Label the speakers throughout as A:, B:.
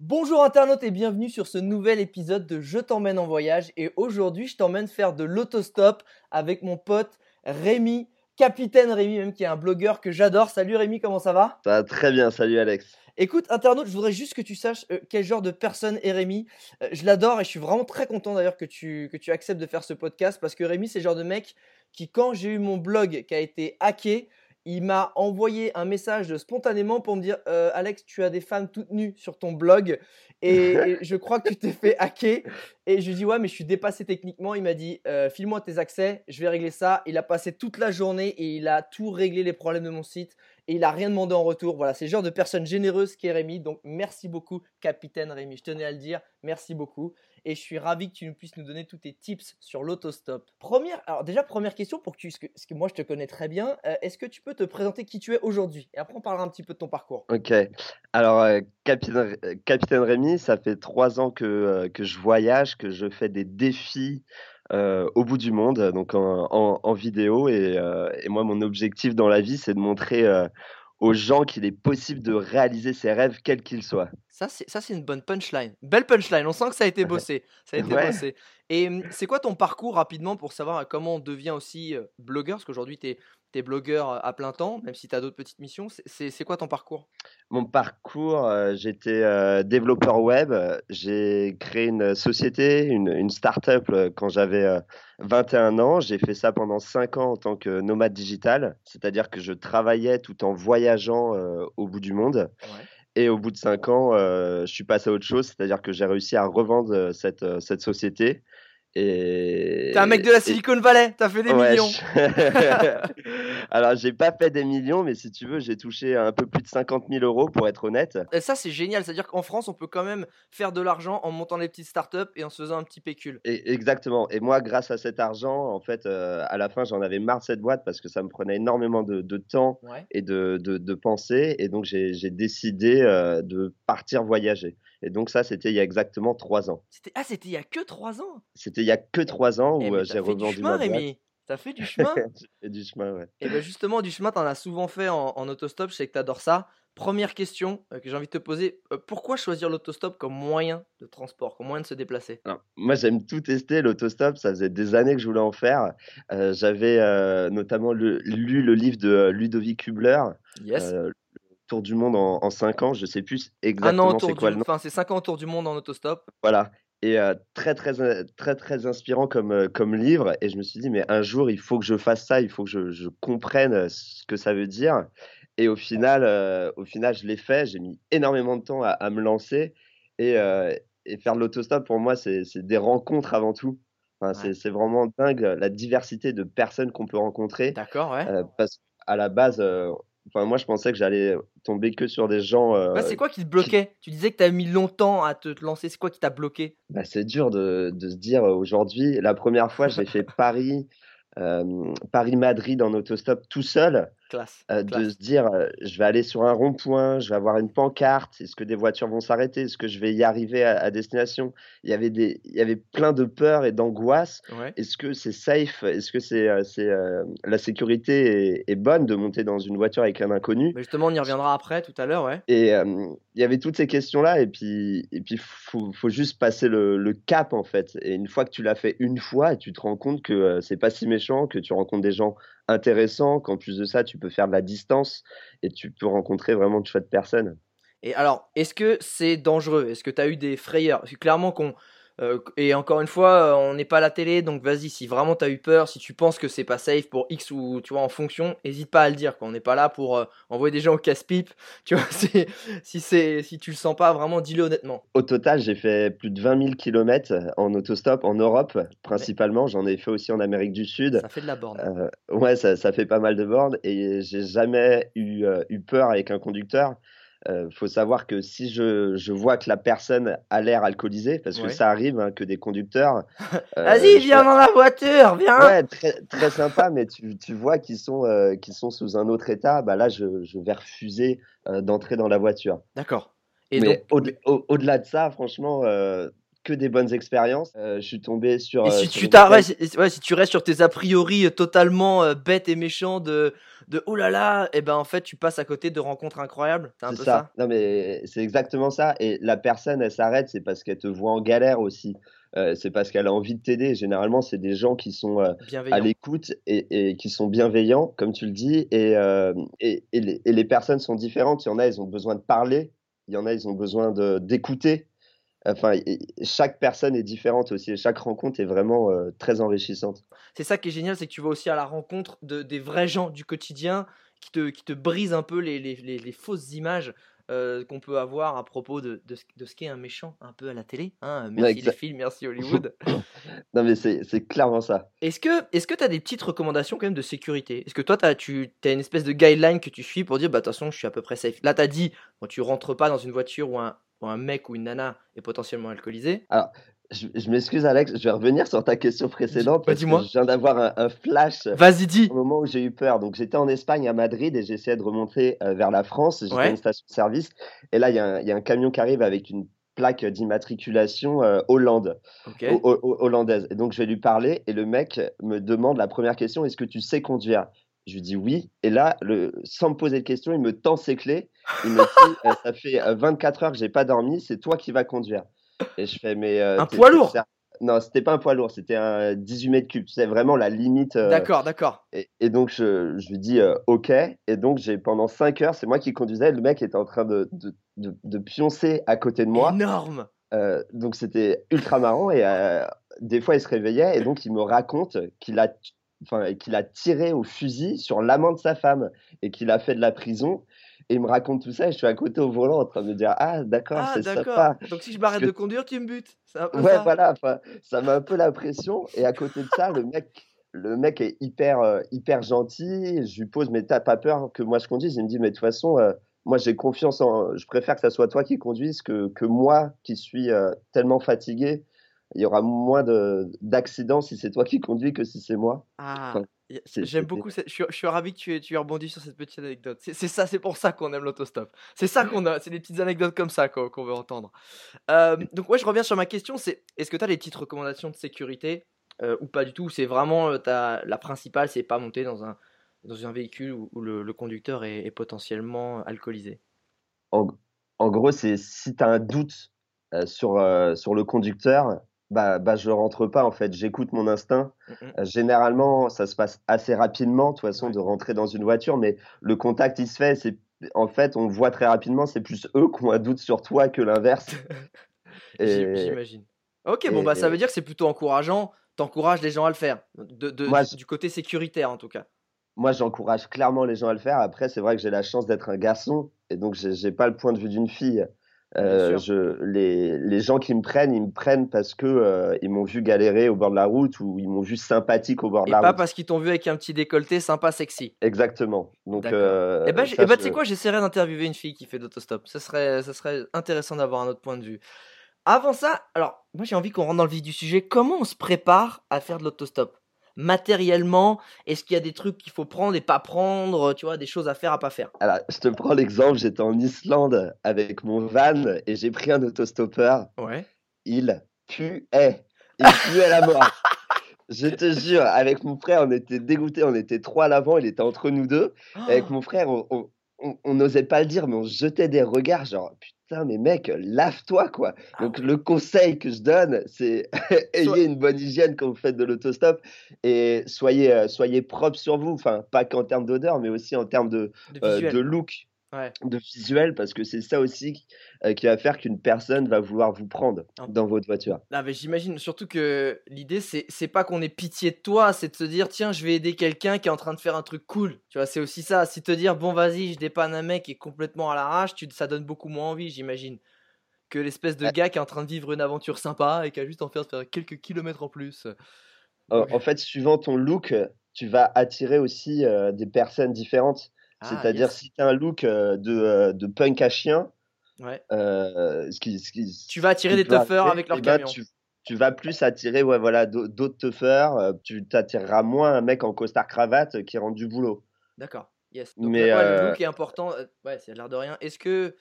A: Bonjour internautes et bienvenue sur ce nouvel épisode de Je t'emmène en voyage et aujourd'hui je t'emmène faire de l'autostop avec mon pote Rémi, capitaine Rémi même qui est un blogueur que j'adore. Salut Rémi, comment ça va?
B: Ça va très bien, salut Alex.
A: Écoute internaute, je voudrais juste que tu saches euh, quel genre de personne est Rémi. Euh, je l'adore et je suis vraiment très content d'ailleurs que tu, que tu acceptes de faire ce podcast parce que Rémi c'est le genre de mec qui quand j'ai eu mon blog qui a été hacké, il m'a envoyé un message spontanément pour me dire euh, Alex, tu as des femmes toutes nues sur ton blog et, je crois que tu t'es fait hacker. Et je lui ai dit Ouais, mais je suis dépassé techniquement. Il m'a dit euh, File-moi tes accès, je vais régler ça. Il a passé toute la journée et il a tout réglé les problèmes de mon site et il a rien demandé en retour. Voilà, c'est le genre de personne généreuse qui est Rémi. Donc merci beaucoup, capitaine Rémi. Je tenais à le dire. Merci beaucoup et je suis ravi que tu nous puisses nous donner tous tes tips sur l'autostop. Première, alors déjà première question pour que parce que, moi je te connais très bien, euh, est-ce que tu peux te présenter qui tu es aujourd'hui? Et après on parlera un petit peu de ton parcours.
B: Ok, alors euh, capitaine, euh, capitaine Rémi, ça fait trois ans que, que je voyage, que je fais des défis. au bout du monde, donc en, en, vidéo. Et, et, moi, mon objectif dans la vie, c'est de montrer aux gens qu'il est possible de réaliser ses rêves, quels qu'ils soient.
A: Ça, c'est, une bonne punchline. Belle punchline. On sent que ça a été bossé. Ça a été bossé. Et mmh, c'est quoi ton parcours rapidement pour savoir comment on devient aussi blogueur? Parce qu'aujourd'hui, tu es es blogueur à plein temps, même si tu as d'autres petites missions. C'est quoi ton parcours?
B: Mon parcours, j'étais développeur web. J'ai créé une société, une, une start-up quand j'avais 21 ans. J'ai fait ça pendant 5 ans en tant que nomade digital, c'est-à-dire que je travaillais tout en voyageant au bout du monde. Et au bout de 5 ans, je suis passé à autre chose, c'est-à-dire que j'ai réussi à revendre cette, cette société.
A: T'es un mec de la Silicon Valley, t'as fait des millions.
B: Alors, j'ai pas fait des millions, mais si tu veux, j'ai touché un peu plus de 50 000 euros pour être honnête.
A: Et ça, c'est génial. C'est-à-dire qu'en France, on peut quand même faire de l'argent en montant des petites startups et en se faisant un petit pécule.
B: Et, exactement. Et moi, grâce à cet argent, en fait, euh, à la fin, j'en avais marre de cette boîte parce que ça me prenait énormément de, temps et de, de, de, pensée. Et donc, j'ai décidé euh, de partir voyager. Et donc ça, c'était il y a exactement trois ans.
A: Ah, c'était il y a que trois ans?
B: C'était il y a que trois ans eh, où j'ai revendu ma boîte.
A: T'as fait du chemin
B: J'ai du chemin, ouais.
A: Et bien justement, du chemin, t'en as souvent fait en, autostop. Je sais que t'adores ça. Première question que j'ai envie de te poser pourquoi choisir l'autostop comme moyen de transport, comme moyen de se déplacer?
B: Moi, j'aime tout tester l'autostop. Ça faisait des années que je voulais en faire. J'avais notamment lu le livre de Ludovic Kubler.
A: Yes
B: tour du monde en, 5 ans. Je sais plus exactement c'est quoi le nom.
A: Enfin, c'est 5 ans tour du monde en autostop.
B: Voilà. Et très, très, très, très inspirant comme, comme livre. Et je me suis dit, mais un jour, il faut que je fasse ça, il faut que je, je comprenne ce que ça veut dire. Et au final, au final je l'ai fait. J'ai mis énormément de temps à, me lancer. Et, et faire de l'autostop, pour moi, c'est des rencontres avant tout. Enfin, C'est vraiment dingue la diversité de personnes qu'on peut rencontrer.
A: D'accord, ouais.
B: parce qu'à la base, Enfin, moi, je pensais que j'allais tomber que sur des gens.
A: Euh, c'est quoi qui te bloquait? Tu disais que tu as mis longtemps à te lancer. C'est quoi qui t'a bloqué?
B: Bah, C'est dur de, de, se dire aujourd'hui. La première fois, j'ai fait Paris, euh, Paris-Madrid en autostop tout seul.
A: Classe,
B: euh, de se dire euh, je vais aller sur un rond-point, je vais avoir une pancarte, est-ce que des voitures vont s'arrêter, est-ce que je vais y arriver à, destination? Il y avait des il y avait plein de peur et d'angoisse. Est-ce que c'est safe? Est-ce que c'est c'est la sécurité est, bonne de monter dans une voiture avec un inconnu?
A: Justement, on y reviendra après tout à l'heure, ouais.
B: Et il y avait toutes ces questions là et puis et puis faut faut juste passer le, le cap en fait. Et une fois que tu l'as fait une fois, tu te rends compte que c'est pas si méchant, que tu rencontres des gens intéressant, qu'en plus de ça, tu peux faire de la distance et tu peux rencontrer vraiment de chouettes personnes.
A: Et alors, est-ce que c'est dangereux? Est-ce que tu as eu des frayeurs? Parce clairement, qu'on euh, et encore une fois, euh, on n'est pas à la télé, donc vas-y, si vraiment tu as eu peur, si tu penses que c'est pas safe pour X ou tu vois en fonction, n'hésite pas à le dire. On n'est pas là pour euh, envoyer des gens au casse-pipe. Tu vois, si, c'est, si tu le sens pas, vraiment dis-le honnêtement.
B: Au total, j'ai fait plus de 20 000 km en autostop en Europe, principalement. J'en ai fait aussi en Amérique du Sud.
A: Ça fait de la borne.
B: ouais, ça, ça, fait pas mal de bornes et j'ai jamais eu, eu peur avec un conducteur. Il euh, faut savoir que si je, je, vois que la personne a l'air alcoolisée, parce que ça arrive hein, que des conducteurs.
A: Euh, Vas-y, viens dans la voiture, viens.
B: Ouais, très, très sympa, mais tu, tu vois qu'ils sont, euh, sont sous un autre état. Bah là, je, je vais refuser d'entrer dans la voiture.
A: D'accord.
B: Et mais au-delà de ça, franchement, que des bonnes expériences. je suis tombé sur.
A: Et si, tu ouais, si, tu restes sur tes a priori totalement bêtes et méchants de, de oh là là, et eh ben en fait, tu passes à côté de rencontres incroyables. C'est ça. ça.
B: Non, mais c'est exactement ça. Et la personne, elle s'arrête, c'est parce qu'elle te voit en galère aussi. Euh, c'est parce qu'elle a envie de t'aider. Généralement, c'est des gens qui sont euh, à l'écoute et, qui sont bienveillants, comme tu le dis. Euh, et, et, les, personnes sont différentes. Il y en a, ils ont besoin de parler. Il y en a, ils ont besoin d'écouter. Enfin, chaque personne est différente aussi. Et chaque rencontre est vraiment très enrichissante.
A: C'est ça qui est génial, c'est que tu vas aussi à la rencontre de, des vrais gens du quotidien qui te, qui te brisent un peu les, les, les fausses images. Euh, qu'on peut avoir à propos de, de, de ce qu'est un méchant un peu à la télé. Hein. Merci les films, merci Hollywood.
B: non mais c'est clairement ça.
A: Est-ce que tu as des petites recommandations quand même de sécurité? Est-ce que toi as, tu as une espèce de guideline que tu suis pour dire bah attention je suis à peu près safe? Là tu as dit bon, tu rentres pas dans une voiture où un, un mec ou une nana est potentiellement alcoolisé.
B: Alors je, m'excuse Alex, je vais revenir sur ta question précédente parce que je viens d'avoir un, flash
A: Vas-y dis.
B: au moment où j'ai eu peur. Donc j'étais en Espagne à Madrid et j'essayais de remonter euh, vers la France. J'étais à une station de service et là il y, a un camion qui arrive avec une plaque d'immatriculation euh, Hollande, hollandaise. Et donc je vais lui parler et le mec me demande la première question est-ce que tu sais conduire? Je lui dis oui. Et là, le, sans me poser de questions, il me tend ses clés. Il me dit euh, Ça fait 24 heures que j'ai pas dormi, c'est toi qui vas conduire. Et je fais, mais.
A: Euh, un poids lourd
B: Non, c'était pas un poids lourd, c'était un 18 mètres cubes. C'est vraiment la limite. Euh,
A: d'accord, d'accord.
B: Et, donc, je, je lui dis euh, OK. Et donc, j'ai pendant 5 heures, c'est moi qui conduisais. Le mec était en train de, de, de, pioncer à côté de moi.
A: Énorme
B: Donc, c'était ultra marrant. Et des fois, il se réveillait. Et donc, il me raconte qu'il a enfin, qu'il a tiré au fusil sur l'amant de sa femme et qu'il a fait de la prison et il me raconte tout ça et je suis à côté au volant en train de me dire Ah, d'accord, ah, c'est sympa.
A: Donc si je m'arrête de conduire, tu me butes.
B: Ouais, voilà, ça met un peu la pression. Et à côté de ça, le mec, le mec est hyper, euh, hyper gentil. Je lui pose Mais t'as pas peur que moi je conduise? Il me dit Mais de toute façon, euh, moi j'ai confiance en. Je préfère que ça soit toi qui conduise que, que moi qui suis euh, tellement fatigué. Il y aura moins d'accidents si c'est toi qui conduis que si c'est moi.
A: Ah. J'aime beaucoup, je suis, je suis ravi que tu, tu aies rebondi sur cette petite anecdote. C'est ça, c'est pour ça qu'on aime l'autostop. C'est ça qu'on a, c'est des petites anecdotes comme ça qu'on veut entendre. Euh, donc ouais, je reviens sur ma question, c'est est-ce que tu as des petites recommandations de sécurité euh, ou pas du tout C'est vraiment euh, la principale, c'est pas monter dans un, dans un véhicule où, le, conducteur est, potentiellement alcoolisé?
B: En, en gros, c'est si tu as un doute sur, sur le conducteur, bah, bah, je rentre pas en fait, j'écoute mon instinct. Euh, généralement, ça se passe assez rapidement, de toute façon, de rentrer dans une voiture, mais le contact, il se fait. C'est en fait, on voit très rapidement, c'est plus eux qui ont un doute sur toi que l'inverse.
A: J'imagine. Ok, bon bah ça veut dire que c'est plutôt encourageant. T'encourages les gens à le faire, de, du côté sécuritaire en tout cas.
B: Moi, j'encourage clairement les gens à le faire. Après, c'est vrai que j'ai la chance d'être un garçon et donc j'ai pas le point de vue d'une fille. Euh, je, les, les, gens qui me prennent, ils me prennent parce que euh, ils m'ont vu galérer au bord de la route ou ils m'ont vu sympathique au bord de la route.
A: Et pas parce qu'ils t'ont vu avec un petit décolleté sympa, sexy.
B: Exactement. Donc,
A: euh, et eh ben, eh ben tu sais quoi, j'essaierai d'interviewer une fille qui fait d'autostop. Ce serait, ça serait intéressant d'avoir un autre point de vue. Avant ça, alors moi j'ai envie qu'on rentre dans le vif du sujet. Comment on se prépare à faire de l'autostop? Matériellement Est-ce qu'il y a des trucs qu'il faut prendre et pas prendre Tu vois, des choses à faire, à pas faire?
B: Alors, je te prends l'exemple. J'étais en Islande avec mon van et j'ai pris un autostoppeur.
A: Ouais.
B: Il puait. Il puait la mort. Je te jure, avec mon frère, on était dégoûtés. On était trois à l'avant. Il était entre nous deux. Avec oh mon frère, on n'osait pas le dire, mais on jetait des regards genre putain, mais mec, lave-toi, quoi. Ah Donc, le conseil que je donne, c'est ayez une bonne hygiène quand vous faites de l'autostop et soyez, euh, soyez propre sur vous. Enfin, pas qu'en termes d'odeur, mais aussi en termes de, de, euh, look. De visuel parce que c'est ça aussi euh, qui va faire qu'une personne va vouloir vous prendre dans votre voiture.
A: Mais j'imagine surtout que l'idée c'est c'est pas qu'on ait pitié de toi, c'est de se dire tiens, je vais aider quelqu'un qui est en train de faire un truc cool. Tu vois, c'est aussi ça, si te dire bon vas-y, je dépanne un mec qui est complètement à l'arrache, tu ça donne beaucoup moins envie, j'imagine. Que l'espèce de gars qui est en train de vivre une aventure sympa et qui a juste en faire faire quelques kilomètres en plus.
B: En fait, suivant ton look, tu vas attirer aussi euh, des personnes différentes. Ah, C'est-à-dire, si tu as un look de, de, punk à chien,
A: ouais.
B: ce qui, ce qui,
A: tu vas attirer des toughers avec leur eh ben,
B: camion. tu, vas plus attirer ouais, voilà, d'autres toughers. tu t'attireras moins un mec en costard-cravate qui rentre du boulot.
A: D'accord. Yes. Donc, Mais, le look est important. Ouais, c'est l'air de rien. Est-ce que,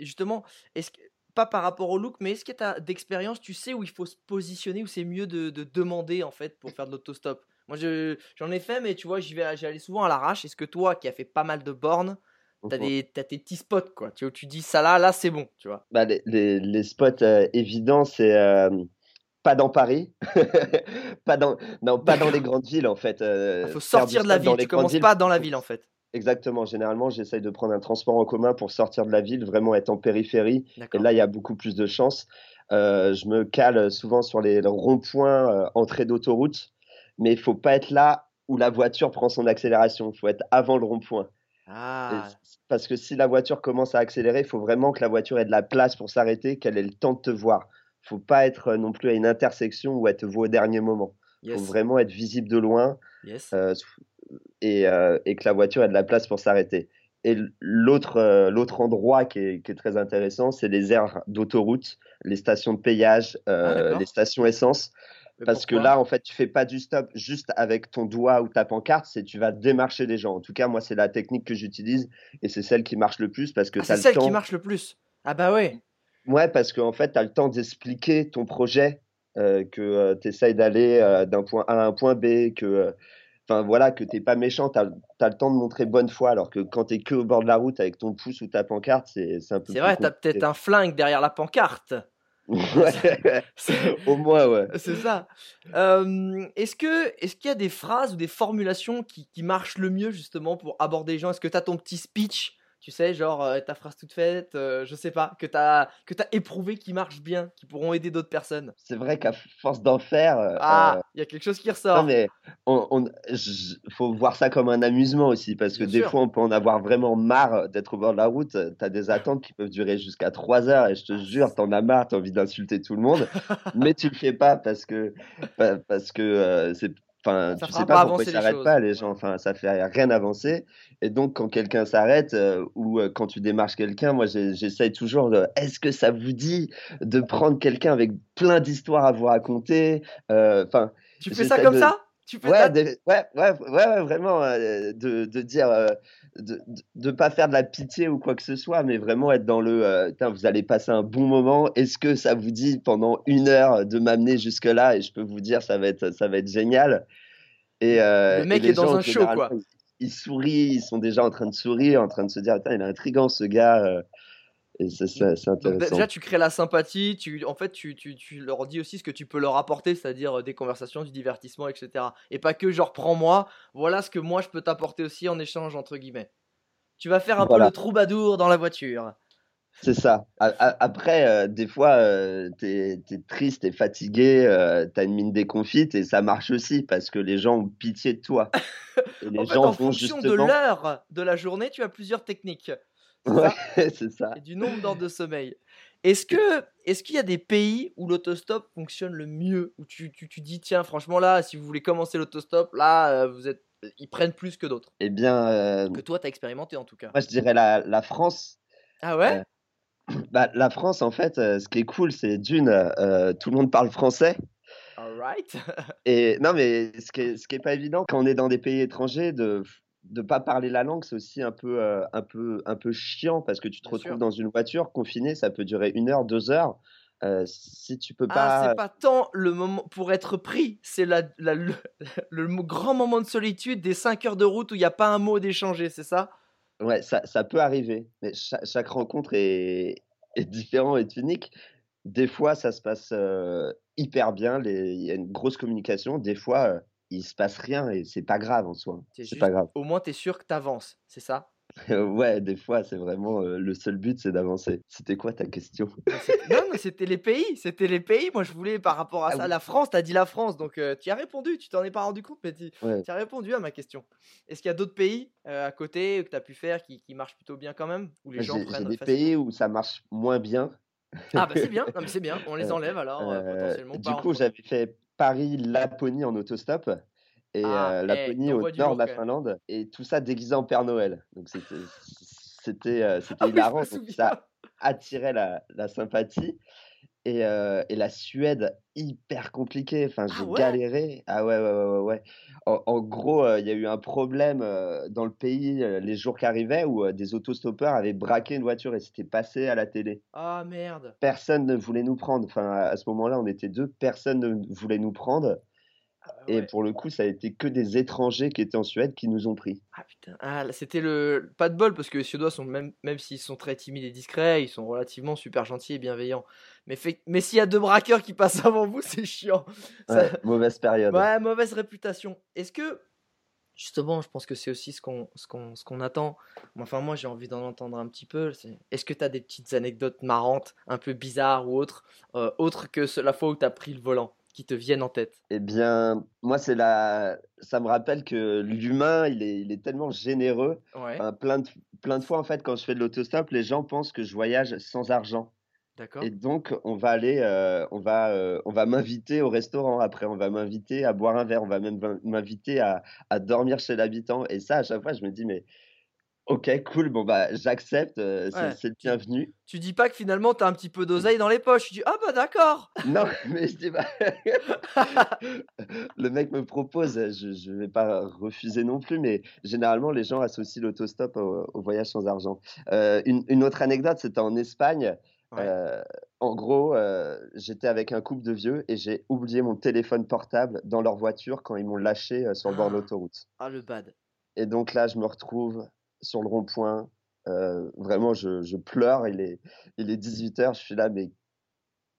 A: justement, est-ce que pas par rapport au look, mais est-ce que tu as d'expérience, tu sais où il faut se positionner, où c'est mieux de, de demander en fait pour faire de l'autostop? Moi j'en ai fait, mais tu vois, j'y vais, j'y allais souvent à l'arrache. Est-ce que toi qui as fait pas mal de bornes, T'as, des, tes petits spots, quoi? Tu, tu dis ça là, là c'est bon, tu vois?
B: Bah, les, les, les spots euh, évidents, c'est euh, pas dans Paris, pas, dans, non, pas dans les grandes villes, en fait.
A: Il euh, faut sortir de la ville, tu commences pas dans la ville, en fait.
B: Exactement. Généralement, j'essaye de prendre un transport en commun pour sortir de la ville, vraiment être en périphérie. Et là, il y a beaucoup plus de chance. Euh, je me cale souvent sur les ronds-points entrée d'autoroute, mais il faut pas être là où la voiture prend son accélération. Il faut être avant le rond-point. Ah. Parce que si la voiture commence à accélérer, il faut vraiment que la voiture ait de la place pour s'arrêter, qu'elle ait le temps de te voir. Il faut pas être non plus à une intersection où elle te voit au dernier moment. Il faut vraiment être visible de loin. Yes. Euh, euh, et, que la voiture ait de la place pour s'arrêter. Et l'autre euh, l'autre endroit qui est, très intéressant, c'est les aires d'autoroute, les stations de payage, euh, ah, les stations essence. Parce que là, en fait, tu fais pas du stop juste avec ton doigt ou ta pancarte, c'est tu vas démarcher les gens. En tout cas, moi, c'est la technique que j'utilise et c'est celle qui marche le plus parce que
A: ah, c'est celle qui marche le plus. Ah bah ouais.
B: Ouais, parce qu'en fait, tu as le temps d'expliquer ton projet, que tu essayes d'aller d'un point A à un point B, que enfin voilà, que t'es pas méchant, tu as, le temps de montrer bonne foi, alors que quand t'es que au bord de la route avec ton pouce ou ta pancarte, c'est un peu.
A: C'est vrai, t'as peut-être un flingue derrière la pancarte.
B: Ouais, au moins, ouais.
A: C'est ça. est-ce que est-ce qu'il y a des phrases ou des formulations qui, qui marchent le mieux justement pour aborder les gens? Est-ce que tu as ton petit speech tu sais, genre euh, ta phrase toute faite, euh, je sais pas, que t'as que as éprouvé qui marche bien, qui pourront aider d'autres personnes.
B: C'est vrai qu'à force d'en faire, euh,
A: ah, il y a quelque chose qui ressort.
B: Non mais on, faut voir ça comme un amusement aussi, parce que des fois on peut en avoir vraiment marre d'être au bord de la route. T'as des attentes qui peuvent durer jusqu'à 3 heures et je te ah, jure, t'en as marre, t'as envie d'insulter tout le monde, mais tu le fais pas parce que parce que c'est Enfin, tu sais pas, pourquoi ils s'arrêtent pas, les gens. Enfin, ça fait rien avancer. Et donc, quand quelqu'un s'arrête euh, ou euh, quand tu démarches quelqu'un, moi, j'essaye toujours de. Est-ce que ça vous dit de prendre quelqu'un avec plein d'histoires à vous raconter euh, Enfin.
A: tu fais ça comme ça? Tu
B: ouais, ouais, ouais, ouais, vraiment, de, de, dire, de ne pas faire de la pitié ou quoi que ce soit, mais vraiment être dans le, vous allez passer un bon moment. Est-ce que ça vous dit pendant une heure de m'amener jusque-là Et je peux vous dire, ça va être, ça va être génial.
A: Et, le mec est dans un show, quoi
B: ils sourient, ils sont déjà en train de sourire, en train de se dire, il est intriguant ce gars. Et c'est intéressant.
A: déjà, tu crées la sympathie, tu, en fait, tu, tu, tu, leur dis aussi ce que tu peux leur apporter, c'est-à-dire euh, des conversations, du divertissement, etc. Et pas que genre, prends-moi, voilà ce que moi je peux t'apporter aussi en échange, entre guillemets. Tu vas faire un peu le troubadour dans la voiture.
B: C'est ça. Après, euh, des fois, euh, tu es, triste, tu es fatigué, euh, tu as une mine déconfite et ça marche aussi parce que les gens ont pitié de toi.
A: Et les gens en fonction de l'heure de la journée, tu as plusieurs techniques.
B: Ouais, c'est ça.
A: Et du nombre d'heures de sommeil. Est-ce que est-ce qu'il y a des pays où l'autostop fonctionne le mieux? Où tu, tu, tu, dis, tiens, franchement, là, si vous voulez commencer l'autostop, là, vous êtes, ils prennent plus que d'autres
B: Eh bien.
A: que toi, tu as expérimenté en tout cas.
B: Moi, je dirais la, la France.
A: Ah ouais?
B: Bah, la France, en fait, euh, ce qui est cool, c'est d'une, euh, tout le monde parle français.
A: Alright.
B: et non, mais ce qui est, ce qui est pas évident quand on est dans des pays étrangers de ne pas parler la langue, c'est aussi un peu, euh, un, peu, un peu chiant parce que tu te retrouves dans une voiture confinée, ça peut durer une heure, deux heures. si tu peux ah, pas.
A: Ah, c'est pas tant le moment pour être pris, c'est la, le, le, grand moment de solitude des cinq heures de route où il n'y a pas un mot d'échanger, c'est ça?
B: Ouais, ça, ça peut arriver, mais chaque, rencontre est, est différente, est unique. Des fois, ça se passe hyper bien, il y a une grosse communication. Des fois, il se passe rien et c'est pas grave en soi. C'est pas grave.
A: Au moins, tu es sûr que tu avances, c'est ça?
B: Ouais, des fois, c'est vraiment le seul but, c'est d'avancer. C'était quoi ta question?
A: Non, mais c'était les pays. C'était les pays. Moi, je voulais par rapport à ah ça, la France. Tu as dit la France, donc tu as répondu. Tu t'en es pas rendu compte, mais tu as répondu à ma question. Est-ce qu'il y a d'autres pays à côté que tu as pu faire qui, qui, marchent plutôt bien quand même?
B: Où les gens prennent des pays où ça marche moins bien.
A: Ah bah c'est bien, c'est bien. On les enlève alors potentiellement.
B: Du coup, j'avais fait Paris-Laponie en autostop et ah, euh, Laponie au nord de la Finlande, et tout ça déguisé en Père Noël. Donc c'était c'était euh, ah hilarant, ça attirait la, la sympathie. Et, euh, et la Suède, hyper compliqué. Enfin,
A: Ah
B: j'ai
A: ouais?
B: galéré. Ah ouais, ouais, ouais, ouais. En, en gros, euh, il y a eu un problème euh, dans le pays les jours qui arrivaient où des autostoppeurs avaient braqué une voiture et c'était passé à la télé.
A: Ah merde.
B: Personne ne voulait nous prendre. Enfin, à à ce moment-là, on était deux, personne ne voulait nous prendre.
A: Ah
B: Et
A: ouais.
B: pour le coup, ça a été que des étrangers qui étaient en Suède qui nous ont pris.
A: Ah putain. Ah, c'était le pas de bol parce que les Suédois sont même même s'ils sont très timides et discrets, ils sont relativement super gentils et bienveillants. Mais fait... mais s'il y a deux braqueurs qui passent avant vous, c'est chiant. Ça-
B: Ouais, mauvaise période.
A: Ouais, mauvaise réputation. Est-ce que, justement, je pense que c'est aussi ce qu'on ce qu'on qu'on attend. Enfin, moi, j'ai envie d'en entendre un petit peu. Est-ce que tu as des petites anecdotes marrantes, un peu bizarres ou autres, euh, autres que la fois où tu as pris le volant, qui te viennent en tête?
B: Eh bien, moi, c'est la... ça me rappelle que l'humain, il est, il est tellement généreux.
A: Ouais,
B: Enfin, plein de, plein de fois, en fait, quand je fais de l'autostop, les gens pensent que je voyage sans argent.
A: D'accord.
B: Et donc, on va aller, euh, on va, euh, on va m'inviter au restaurant après, on va m'inviter à boire un verre, on va même m'in- m'inviter à, à dormir chez l'habitant. Et ça, à chaque fois, je me dis, mais ok, cool, bon, bah, j'accepte, euh, c'est
A: Ouais,
B: c'est le bienvenu.
A: tu dis pas que finalement tu as un petit peu d'oseille dans les poches. Tu dis, ah bah d'accord.
B: Non, mais je dis, bah, le mec me propose, je je vais pas refuser non plus, mais généralement, les gens associent l'autostop au, au voyage sans argent. Euh, une, une autre anecdote, c'était en Espagne.
A: Ouais.
B: Euh, en gros, euh, j'étais avec un couple de vieux et j'ai oublié mon téléphone portable dans leur voiture quand ils m'ont lâché euh, sur le bord de
A: Ah,
B: l'autoroute.
A: ah, le bad.
B: Et donc là, je me retrouve sur le rond-point. vraiment, je, je pleure. Il est, il est 18h. Je suis là, mais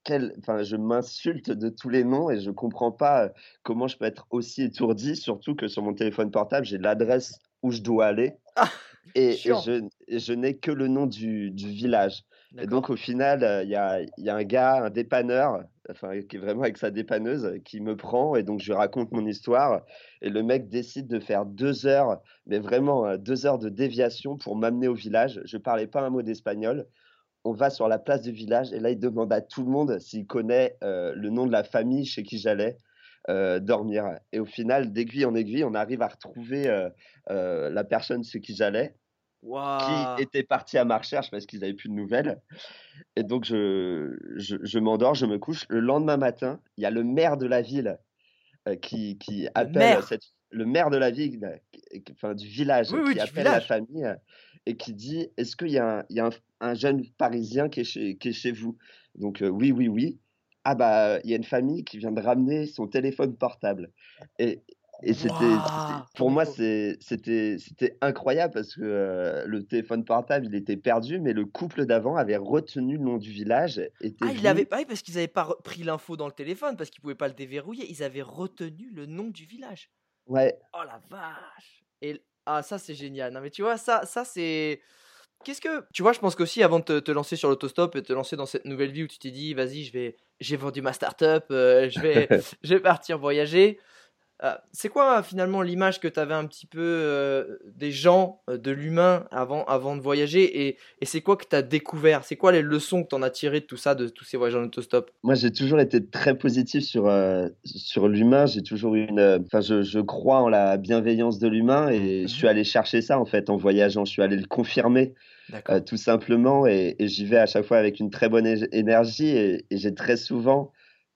B: quel, enfin, je m'insulte de tous les noms et je comprends pas comment je peux être aussi étourdi, surtout que sur mon téléphone portable, j'ai l'adresse où je dois aller
A: Ah,
B: et, je, et je n'ai que le nom du, du village. Et donc, au final, il y a, il y a un gars, un dépanneur, enfin, qui est vraiment avec sa dépanneuse, qui me prend et donc je lui raconte mon histoire. Et le mec décide de faire deux heures, mais vraiment deux heures de déviation pour m'amener au village. Je parlais pas un mot d'espagnol. On va sur la place du village et là, il demande à tout le monde s'il connaît euh, le nom de la famille chez qui j'allais euh, dormir. Et au final, d'aiguille en aiguille, on arrive à retrouver euh, la personne chez qui j'allais, qui
A: Waouh.
B: était parti à ma recherche parce qu'ils n'avaient plus de nouvelles. Et donc, je, je, je m'endors, je me couche. Le lendemain matin, il y a le maire de la ville euh, qui, qui
A: Le
B: appelle cette, le maire de la ville, euh, enfin du village,
A: Oui, oui,
B: qui
A: du
B: appelle la famille et qui dit Est-ce qu'il y a, un, il y a un, un jeune Parisien qui est chez, qui est chez vous? Donc, euh, oui, oui, oui. Ah, bah, il y a une famille qui vient de ramener son téléphone portable. Et, et c'était, pour moi, c'était, c'était incroyable parce que euh, le téléphone portable, il était perdu, mais le couple d'avant avait retenu le nom du village,
A: Ah, il avait
B: venu.
A: pas, parce qu'ils avaient pas pris l'info dans le téléphone, parce qu'ils pouvaient pas le déverrouiller. Ils avaient retenu le nom du village.
B: Ouais,
A: Oh la vache. Et ah, ça c'est génial. Non mais tu vois, ça, ça c'est. Qu'est-ce que. Tu vois, je pense qu'aussi avant de te, te lancer sur l'autostop et te lancer dans cette nouvelle vie où tu t'es dit, vas-y, je vais, j'ai vendu ma startup, euh, je vais, je vais partir voyager. Euh, c'est quoi finalement l'image que tu avais un petit peu euh, des gens, euh, de l'humain avant, avant de voyager et, et c'est quoi que tu as découvert? C'est quoi les leçons que tu en as tirées de tout ça, de tous ces voyages en autostop?
B: Moi, j'ai toujours été très positif sur, euh, sur l'humain. J'ai toujours eu une. Enfin, je, je crois en la bienveillance de l'humain et je
A: Mhm.
B: suis allé chercher ça en fait en voyageant. Je suis allé le confirmer tout simplement et, et j'y vais à chaque fois avec une très bonne énergie et, et j'ai très souvent,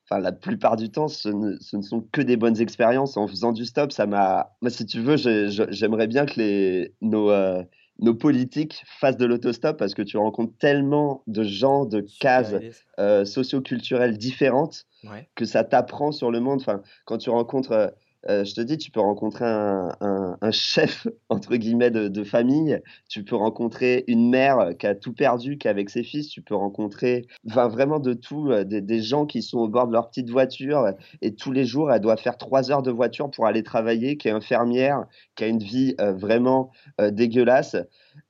B: enfin la plupart du temps, ce ne, ce ne sont que des bonnes expériences. En faisant du stop, ça m'a. Moi, si tu veux, j'aimerais bien que les, nos, euh, nos politiques fassent de l'autostop parce que tu rencontres tellement de gens, de cases euh, socioculturelles différentes
A: Ouais.
B: que ça t'apprend sur le monde. Enfin, quand tu rencontres, euh, euh, je te dis, tu peux rencontrer un, chef, entre guillemets, de, famille, tu peux rencontrer une mère qui a tout perdu, qui est avec ses fils, tu peux rencontrer vraiment de tout, euh, des, gens qui sont au bord de leur petite voiture euh, et tous les jours, elle doit faire trois heures de voiture pour aller travailler, qui est infirmière, qui a une vie euh, vraiment euh, dégueulasse.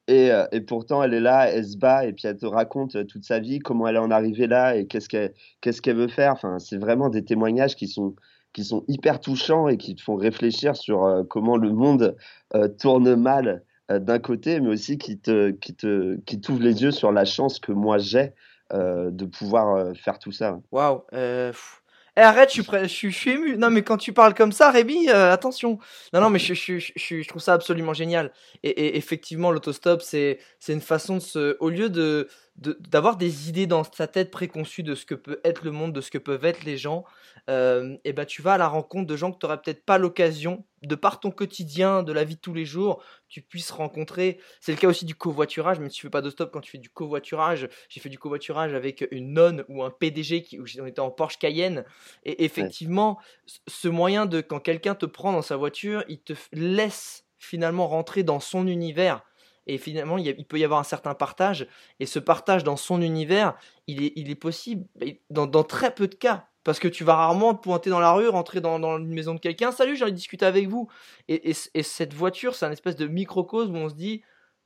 B: Et, euh, pourtant, elle est là, elle se bat et puis elle te raconte euh, toute sa vie, comment elle en est arrivée là et qu'est-ce qu'elle qu'est-ce qu'elle veut faire. Enfin, c'est vraiment des témoignages qui sont, qui sont hyper touchants et qui te font réfléchir sur euh, comment le monde euh, tourne mal euh, d'un côté, mais aussi qui te, qui te, qui t'ouvre les yeux sur la chance que moi j'ai de pouvoir faire tout ça.
A: Waouh. pff. Eh, arrête, je suis, je, suis, ému. Non, mais quand tu parles comme ça, Rémi, attention. Non, non, mais je, je, je, trouve ça absolument génial. Et, et effectivement, l'autostop, c'est c'est une façon de se. Au lieu de, d'avoir des idées dans sa tête préconçues de ce que peut être le monde, de ce que peuvent être les gens, euh, et ben tu vas à la rencontre de gens que tu n'aurais peut-être pas l'occasion, de par ton quotidien, de la vie de tous les jours, tu puisses rencontrer. C'est le cas aussi du covoiturage, même si tu fais pas de stop quand tu fais du covoiturage. J'ai fait du covoiturage avec une nonne ou un PDG qui, où on était en Porsche Cayenne. Et effectivement, ce moyen de quand quelqu'un te prend dans sa voiture, il te laisse finalement rentrer dans son univers et finalement il, peut y avoir un certain partage. Et ce partage dans son univers il est, possible dans, dans, très peu de cas. Parce que tu vas rarement pointer dans la rue, rentrer dans, une maison de quelqu'un, salut j'ai envie de discuter avec vous et, et, et cette voiture c'est un espèce de microcosme où on se dit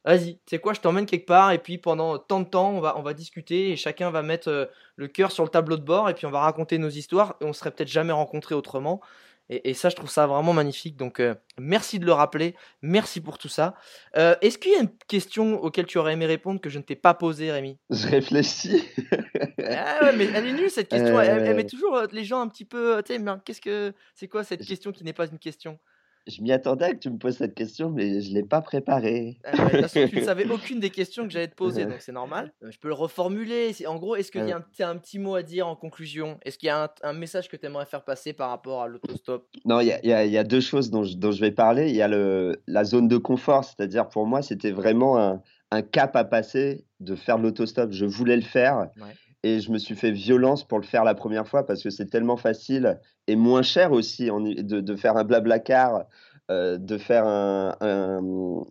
A: vas-y, c'est quoi, je t'emmène quelque part et puis pendant tant de temps, on va, on va discuter et chacun va mettre euh, le cœur sur le tableau de bord et puis on va raconter nos histoires et on serait peut-être jamais rencontrés autrement. Et, ça, je trouve ça vraiment magnifique. Donc, euh, merci de le rappeler. Merci pour tout ça. Euh, est-ce qu'il y a une question auquel tu aurais aimé répondre que je ne t'ai pas posée, Rémi?
B: Je réfléchis.
A: ah ouais, mais elle est nulle cette question. Elle, met toujours les gens un petit peu. Tu sais, qu'est-ce que c'est quoi cette question qui n'est pas une question?
B: Je m'y attendais que tu me poses cette question, mais je ne l'ai pas préparée.
A: Ah tu ne savais aucune des questions que j'allais te poser, donc c'est normal. Euh, je peux le reformuler. En gros, est-ce qu'il y a un, petit mot à dire en conclusion? Est-ce qu'il y a un, message que tu aimerais faire passer par rapport à l'autostop?
B: Non, il y, y, a deux choses dont je, dont je vais parler. Il y a le, la zone de confort, c'est-à-dire pour moi, c'était vraiment un, un, cap à passer de faire de l'autostop. Je voulais le faire. Ouais et je me suis fait violence pour le faire la première fois parce que c'est tellement facile et moins cher aussi de, de faire un blabla car, euh, de faire un,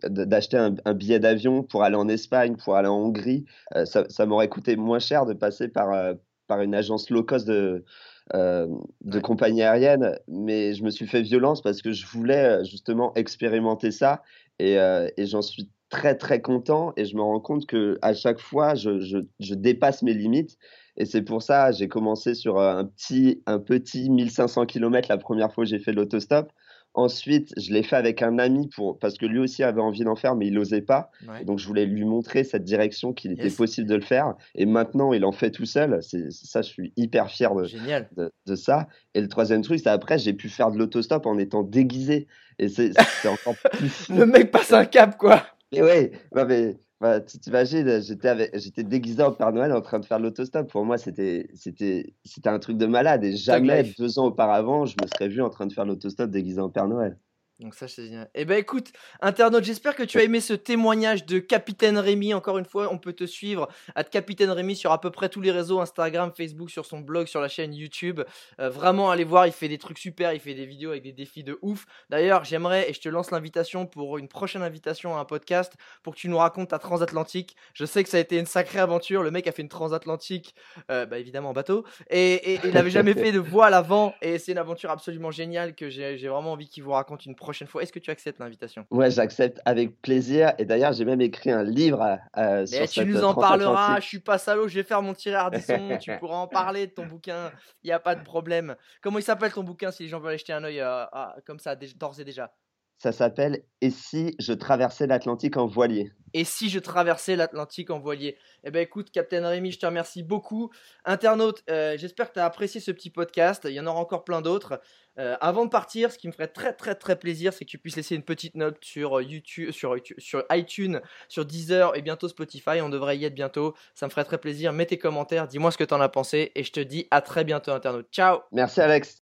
B: d'acheter un, billet d'avion pour aller en Espagne, pour aller en Hongrie. Euh, ça, ça m'aurait coûté moins cher de passer par, euh, par une agence low cost de, de compagnie aérienne, mais je me suis fait violence parce que je voulais justement expérimenter ça et, et j'en suis très très content et je me rends compte que à chaque fois je, je, dépasse mes limites. Et c'est pour ça j'ai commencé sur un petit un petit 1500 km la première fois que j'ai fait l'autostop. Ensuite je l'ai fait avec un ami pour parce que lui aussi avait envie d'en faire mais il n'osait pas. Donc je voulais lui montrer cette direction qu'il était possible de le faire. Et maintenant il en fait tout seul. C'est ça je suis hyper fier de, de, ça. Et le troisième truc c'est après j'ai pu faire de l'autostop en étant déguisé. Et c'est encore
A: plus le mec passe un cap quoi
B: et ouais, mais, bah, tu t'imagines, j'étais, j'étais déguisé en Père Noël en train de faire l'autostop. Pour moi, c'était, c'était, c'était un truc de malade. Et jamais, deux ans auparavant, je me serais vu en train de faire l'autostop déguisé en Père Noël.
A: Donc ça c'est génial. Eh ben écoute, internaute, j'espère que tu as aimé ce témoignage de Capitaine Rémi. Encore une fois, on peut te suivre à Capitaine Rémi sur à peu près tous les réseaux, Instagram, Facebook, sur son blog, sur la chaîne YouTube. Euh, vraiment, allez voir, il fait des trucs super, il fait des vidéos avec des défis de ouf. D'ailleurs, j'aimerais, et je te lance l'invitation pour une prochaine invitation à un podcast, pour que tu nous racontes ta transatlantique. Je sais que ça a été une sacrée aventure. Le mec a fait une transatlantique, euh, bah évidemment en bateau, et, il n'avait jamais fait de voile avant. Et c'est une aventure absolument géniale que j'ai vraiment envie qu'il vous raconte une prochaine fois. Est-ce que tu acceptes l'invitation?
B: Ouais, j'accepte avec plaisir. Et d'ailleurs, j'ai même écrit un livre euh,
A: sur Tu nous en parleras. Je suis pas salaud. Je vais faire mon tiré Ardisson. tu pourras en parler de ton bouquin. Il n'y a pas de problème. Comment il s'appelle ton bouquin si les gens veulent aller jeter un œil euh, comme ça d'ores et déjà?
B: Ça s'appelle Et si je traversais l'Atlantique en voilier?
A: Et si je traversais l'Atlantique en voilier? Eh ben écoute, Captain Rémi, je te remercie beaucoup. Internaute, euh, j'espère que tu as apprécié ce petit podcast. Il y en aura encore plein d'autres. Euh, avant de partir, ce qui me ferait très très très plaisir, c'est que tu puisses laisser une petite note sur YouTube, sur, sur iTunes, sur Deezer et bientôt Spotify. On devrait y être bientôt. Ça me ferait très plaisir. Mets tes commentaires, dis-moi ce que tu en as pensé et je te dis à très bientôt, internaute. Ciao
B: Merci Alex